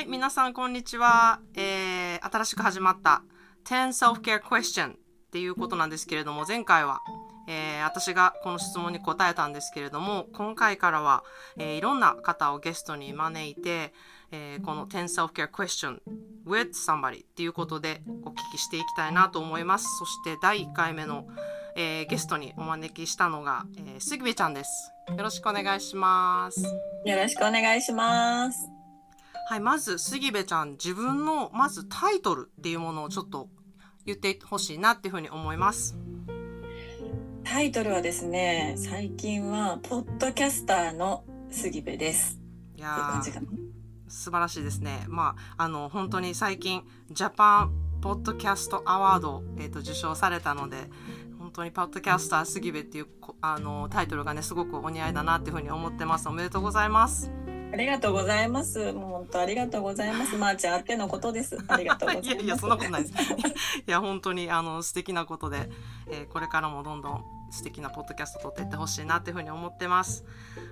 はい、皆さんこんにちは。えー、新しく始まった10 Self-Care Question っていうことなんですけれども、前回は、えー、私がこの質問に答えたんですけれども、今回からは、えー、いろんな方をゲストに招いて、えー、この10 Self-Care Question with somebody っていうことでお聞きしていきたいなと思います。そして第1回目の、えー、ゲストにお招きしたのが、えー、杉部ちゃんです。よろしくお願いします。よろしくお願いします。はい、まず杉部ちゃん自分のまずタイトルっていうものをちょっと言ってほしいなっていうふうに思います。タイトルはですね、最近はポッドキャスターの杉部です。いや。素晴らしいですね。まああの本当に最近ジャパンポッドキャストアワードえっ、と受賞されたので。本当にポッドキャスター杉部っていうこあのタイトルがねすごくお似合いだなっていうふうに思ってますおめでとうございますありがとうございます。もう本当ありがとうございます。まー、ちゃんあってのことです。ありがとうございます。いやいやそんなことないです いや本当にあの素敵なことで、えーこれからもどんどん素敵なポッドキャスト撮っていってほしいなっていうふうに思ってます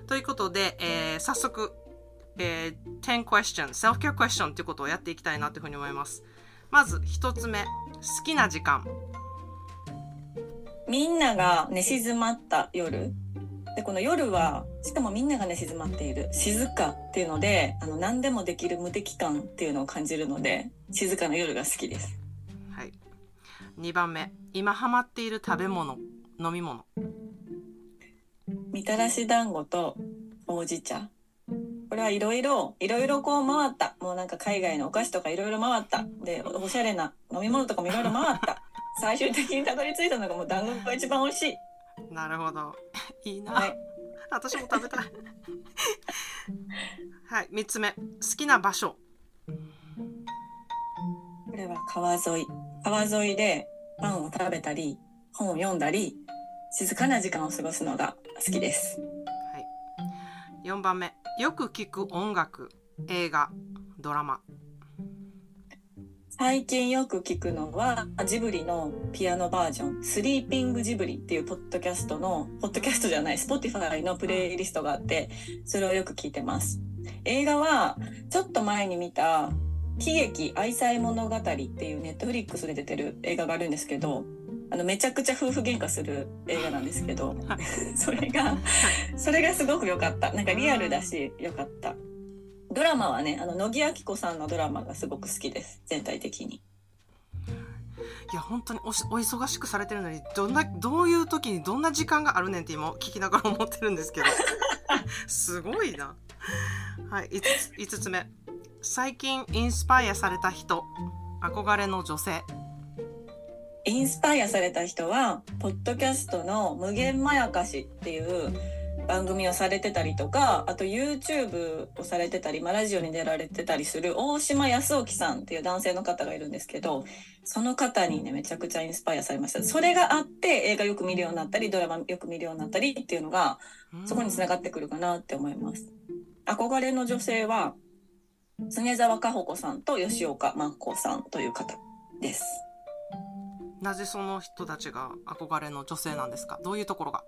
ということで、えー早速、えー10 question self-care question っていうことをやっていきたいなっていうふうに思いますまず一つ目好きな時間みんなが寝静まった夜。で、この夜は、しかもみんなが寝静まっている。静かっていうので、あの、何でもできる無敵感っていうのを感じるので、静かな夜が好きです。はい2番目今ハマっている食べ物飲み物みたらし団子とほうじ茶。これはいろいろ、いろいろこう回った。もうなんか海外のお菓子とかいろいろ回った。で、おおしゃれな飲み物とかもいろいろ回った。最終的にたどり着いたのがもう団子が一番美味しい。なるほどいいな、はい。私も食べたい はい3つ目好きな場所これは川沿い。川沿いでパンを食べたり、本を読んだり、静かな時間を過ごすのが好きです。はい。4番目。よく聞く音楽、映画、ドラマ。最近よく聞くのはジブリのピアノバージョン「スリーピングジブリ」っていうポッドキャストのポッドキャストじゃない Spotify のプレイリストがあってそれをよく聞いてます。映画はちょっと前に見た「喜劇愛妻物語」っていうネットフリックスで出てる映画があるんですけどあのめちゃくちゃ夫婦喧嘩する映画なんですけど それがそれがすごく良かった。なんかリアルだし良かったドラマはねあの乃木明子さんのドラマがすごく好きです全体的にいや、本当におしお忙しくされてるのに、どんな、どういう時にどんな時間があるねんって今聞きながら思ってるんですけど。すごいな。はい。5つ五つ目。最近インスパイアされた人、憧れの女性。インスパイアされた人はポッドキャストの「無限まやかし」っていう番組をされてたりとかあと YouTube をされてたり、まあ、ラジオに出られてたりする大島康興さんっていう男性の方がいるんですけどその方にねめちゃくちゃインスパイアされました。それがあって映画よく見るようになったりドラマよく見るようになったりっていうのがそこにつながってくるかなって思います。憧れの女性は常沢佳穂子さんと吉岡真子さんという方です。なぜその人たちが憧れの女性なんですか？どういうところが？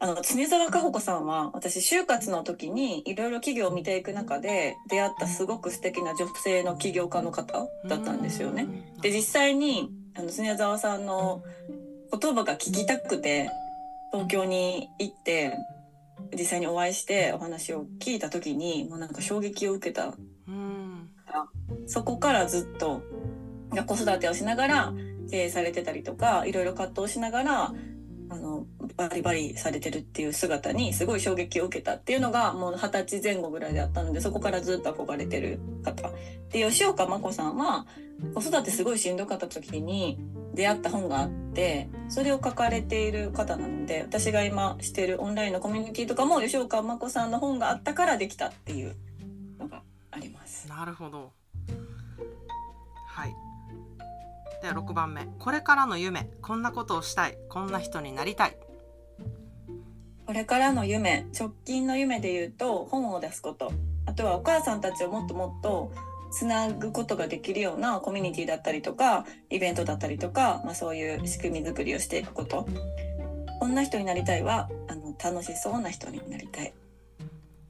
あの常沢佳穂子さんは私就活の時にいろいろ企業を見ていく中で出会ったすごく素敵な女性の起業家の方だったんですよね。で実際にあの常沢さんの言葉が聞きたくて東京に行って実際にお会いしてお話を聞いた時にもうなんか衝撃を受けた。うん。そこからずっと子育てをしながら経営されてたりとかいろいろ葛藤しながらあのバリバリされてるっていう姿にすごい衝撃を受けたっていうのがもう二十歳前後ぐらいであったのでそこからずっと憧れてる方で吉岡真子さんは子育てすごいしんどかった時に出会った本があってそれを書かれている方なので私が今してるオンラインのコミュニティとかも吉岡真子さんの本があったからできたっていうのがあります。なるほど。はい。では6番目。これからの夢。こんなことをしたい。こんな人になりたい。これからの夢。直近の夢で言うと本を出すこと。あとはお母さんたちをもっともっとつなぐことができるようなコミュニティだったりとかイベントだったりとか、まあ、そういう仕組み作りをしていくこと。こんな人になりたいはあの楽しそうな人になりたい。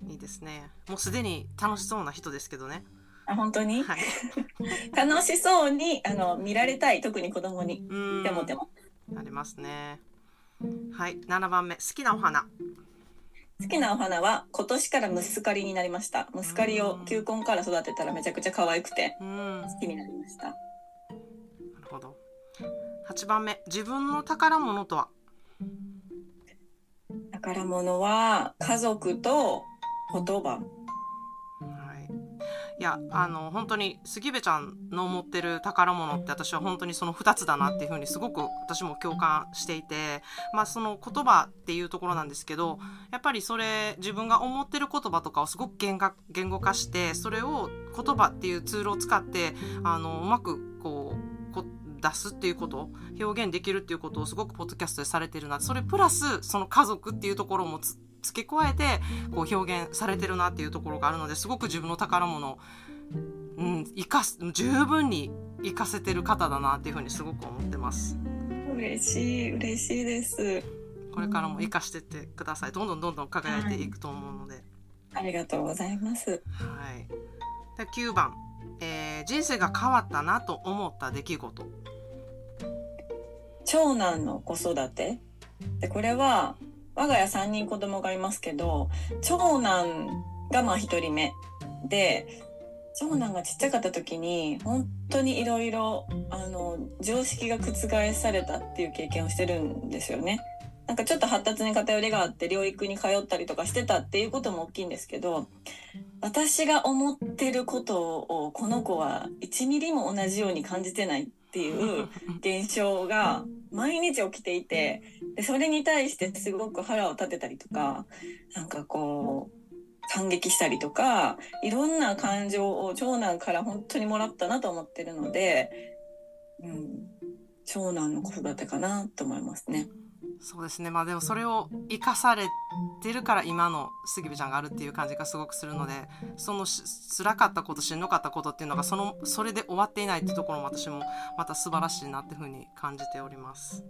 いいですね。もうすでに楽しそうな人ですけどねあ本当に？はい。楽しそうにあの見られたい。特に子供に。でもでも。ありますね。はい。7番目。好きなお花。好きなお花は今年からムスカリになりました。ムスカリを球根から育てたらめちゃくちゃ可愛くて好きになりました。るほど。8番目。自分の宝物とは？宝物は家族と言葉。はい、いやあの本当に杉部ちゃんの持ってる宝物って私は本当にその2つだなっていうふうにすごく私も共感していて、まあ、その言葉っていうところなんですけどやっぱりそれ自分が思ってる言葉とかをすごく言語言語化してそれを言葉っていうツールを使ってあのうまくこう出すっていうこと表現できるっていうことをすごくポッドキャストでされてるなそれプラスその家族っていうところもつ付け加えてこう表現されてるなっていうところがあるのですごく自分の宝物を、うん、生かす十分に生かせてる方だなっていうふうにすごく思ってます。嬉しい嬉しいですこれからも生かしてってください。どんどんどんどん輝いていくと思うので。ありがとうございますはい。で9番、えー人生が変わったなと思った出来事。長男の子育てでこれは我が家3人子供がいますけど長男がまあ1人目で長男がちっちゃかった時に本当にいろいろ常識が覆されたっていう経験をしてるんですよね。なんかちょっと発達に偏りがあって療育に通ったりとかしてたっていうことも大きいんですけど私が思ってることをこの子は1ミリも同じように感じてないっていう 現象が毎日起きていてでそれに対してすごく腹を立てたりとかなんかこう感激したりとかいろんな感情を長男から本当にもらったなと思ってるので、うん、長男の子育てかなと思いますね。そうですね。まあでもそれを生かされてるから今の杉部ちゃんがあるっていう感じがすごくするので、そのし辛かったこと、しんどかったことっていうのがその、それで終わっていないっていうところも私もまた素晴らしいなっていうふうに感じております。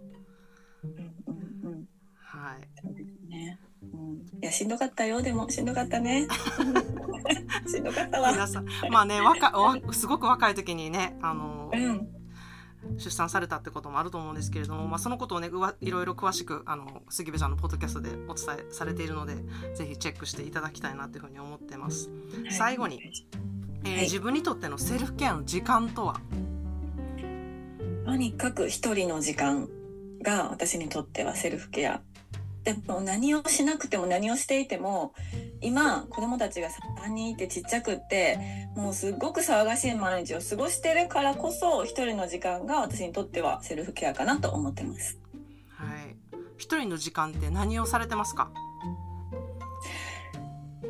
はい。ね。うん、いやしんどかったよでもしんどかったね。しんどかったわ。皆さん、まあね、若わすごく若い時にね、あの、うん。出産されたってこともあると思うんですけれども、まあ、そのことをねうわいろいろ詳しくあの杉部ちゃんのポッドキャストでお伝えされているのでぜひチェックしていただきたいなというふうに思ってます、最後に、えーはい。自分にとってのセルフケアの時間とは？とにかく一人の時間が私にとってはセルフケア。でも何をしなくても何をしていても今子供たちが3人いてちっちゃくってもうすっごく騒がしい毎日を過ごしてるからこそ一人の時間が私にとってはセルフケアかなと思ってます。はい。一人の時間って何をされてますか？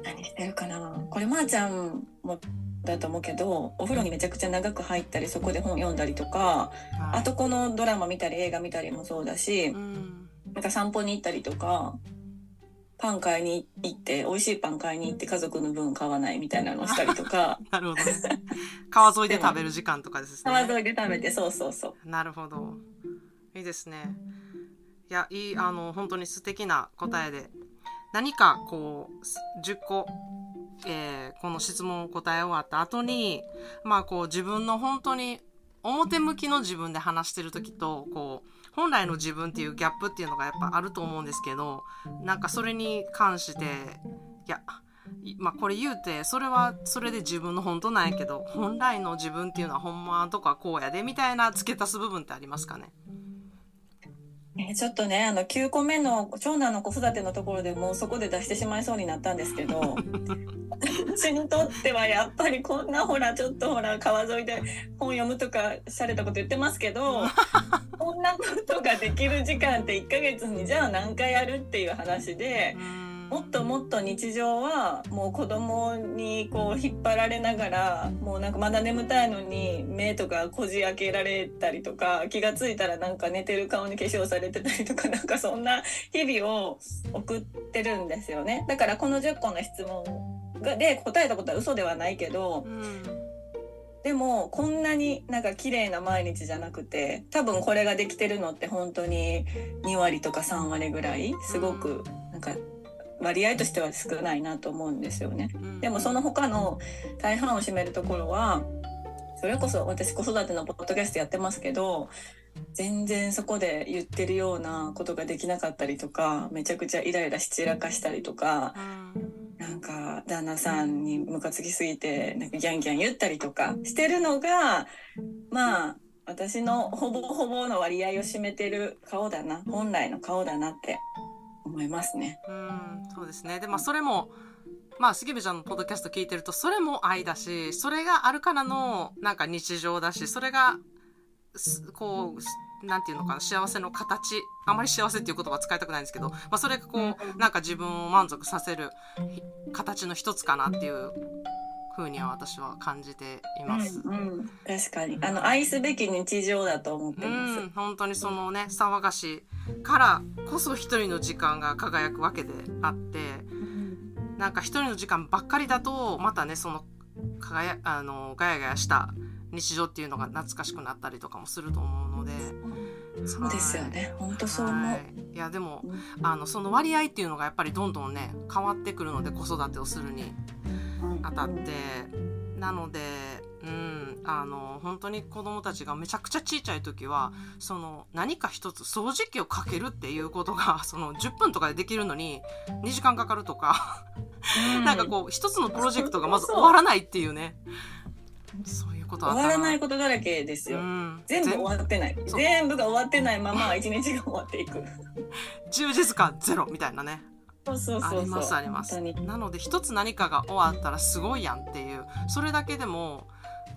何してるかな？これまーちゃんもだと思うけどお風呂にめちゃくちゃ長く入ったりそこで本読んだりとかはい。あとこのドラマ見たり映画見たりもそうだしうん。なんか散歩に行ったりとかパン買いに行って美味しいパン買いに行って家族の分買わないみたいなのをしたりとか。なるほどね。川沿いで食べる時間とかですね。川沿いで食べてそうそうそう。なるほど。いいですね。いやいいあの本当に素敵な答えで。何かこう10個、えーこの質問を答え終わった後にまあこう自分の本当に表向きの自分で話してる時とこう本来の自分っていうギャップっていうのがやっぱあると思うんですけどなんかそれに関していやまあこれ言うてそれはそれで自分の本当なんやけど本来の自分っていうのはほんまとかこうやでみたいな付け足す部分ってありますかね？えちょっとねあの9個目の長男の子育てのところでもうそこで出してしまいそうになったんですけど 私にとってはやっぱりこんなほらちょっとほら川沿いで本読むとかされたこと言ってますけどこんなことができる時間って1ヶ月にじゃあ何回やるっていう話で。もっともっと日常はもう子供にこう引っ張られながらもうなんかまだ眠たいのに目とかこじ開けられたりとか気が付いたらなんか寝てる顔に化粧されてたりとか なんかそんな日々を送ってるんですよね。だからこの10個の質問がで答えたことは嘘ではないけどうんでもこんなになんか綺麗な毎日じゃなくて多分これができてるのって本当に2割とか3割ぐらいすごくなんか割合としては少ないなと思うんですよね。うん。でもその他の大半を占めるところはそれこそ私子育てのポッドキャストやってますけど全然そこで言ってるようなことができなかったりとかめちゃくちゃイライラし散らかしたりとかうん。なんか旦那さんにムカつきすぎてなんかギャンギャン言ったりとかしてるのがまあ私のほぼほぼの割合を占めてる顔だな。本来の顔だなって思いますね。うん、そうですね。で、まあ、それも、まあ、杉部ちゃんのポッドキャスト聞いてると、それも愛だし、それがあるからの、なんか日常だし、それが、すこう、すなんていうのかな、幸せの形。あまり幸せっていう言葉は使いたくないんですけど、まあ、それがこう、なんか自分を満足させるひ形の一つかなっていうふうには私は感じています。うんうん、確かに。あの愛すべき日常だと思ってうます。ん、本当にそのね騒がしからこそ一人の時間が輝くわけであってなんか一人の時間ばっかりだとまたねその輝あのガヤガヤした日常っていうのが懐かしくなったりとかもすると思うので。そうですよね。本当そう思う。はい。いやでもうん。あのその割合っていうのがやっぱりどんどんね変わってくるので子育てをするにあたって。なのでうんあの本当に子供たちがめちゃくちゃちっちゃい時はその何か一つ掃除機をかけるっていうことが その10分とかでできるのに2時間かかるとか、なんかこう一つのプロジェクトがまず終わらないっていうね。そういうことあった終わらないことだらけですよ。うん、全部終わってない。全部が終わってないまま一日が終わっていく。10時間ゼロみたいなねそうそうそう。ありますあります。なので一つ何かが終わったらすごいやんっていう。それだけでも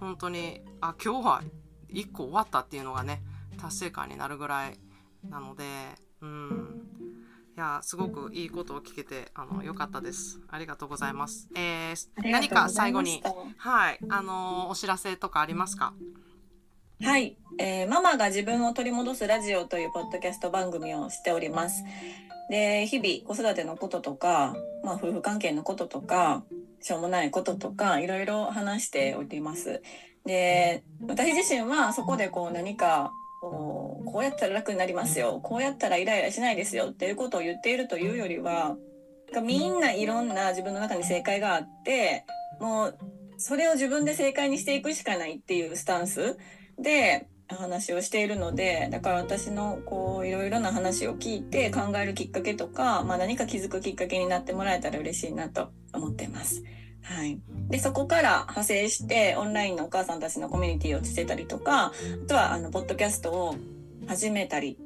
本当にあ今日は一個終わったっていうのがね達成感になるぐらいなのでうん。いやすごくいいことを聞けてあの良かったです。ありがとうございます。えー何か最後にはい。あのお知らせとかありますか？はい、えーママが自分を取り戻すラジオというポッドキャスト番組をしております。で、日々子育てのこととか、まあ夫婦関係のこととか、しょうもないこととか、いろいろ話しております。で、私自身はそこでこう何か、こうこうやったら楽になりますよ。こうやったらイライラしないですよっていうことを言っているというよりは、みんないろんな自分の中に正解があって、もうそれを自分で正解にしていくしかないっていうスタンスで話をしているのでだから私のこういろいろな話を聞いて考えるきっかけとか、まあ、何か気づくきっかけになってもらえたら嬉しいなと思ってます。はい、でそこから派生してオンラインのお母さんたちのコミュニティをしてたりとかあとはあのポッドキャストを始めたり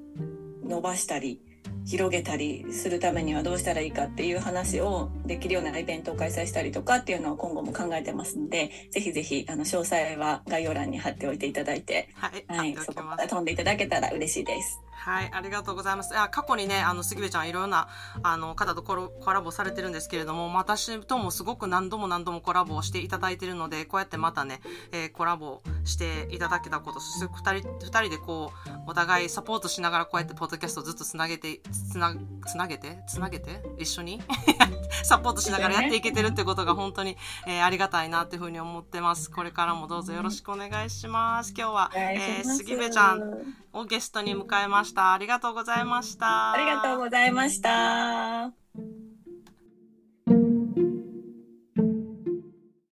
伸ばしたり広げたりするためにはどうしたらいいかっていう話をできるようなイベントを開催したりとかっていうのを今後も考えてますのでぜひぜひあの詳細は概要欄に貼っておいていただいて、はい、はい、そこますから飛んでいただけたら嬉しいです。はい、ありがとうございます。あ過去にね、あの、杉部ちゃんいろんな、あの、方とコラコラボされてるんですけれども、私ともすごく何度も何度もコラボをしていただいてるので、こうやってまたね、えーコラボしていただけたこと、そして二人、二人でこう、お互いサポートしながらこうやってポッドキャストをずっとつなげて、つな、つなげて？つなげて？一緒に？サポートしながらやっていけてるってことが本当に、えーありがたいなっていうふうに思ってます。これからもどうぞよろしくお願いします。今日は、えー杉部ちゃんをゲストに迎えました。ありがとうございました。ありがとうございました。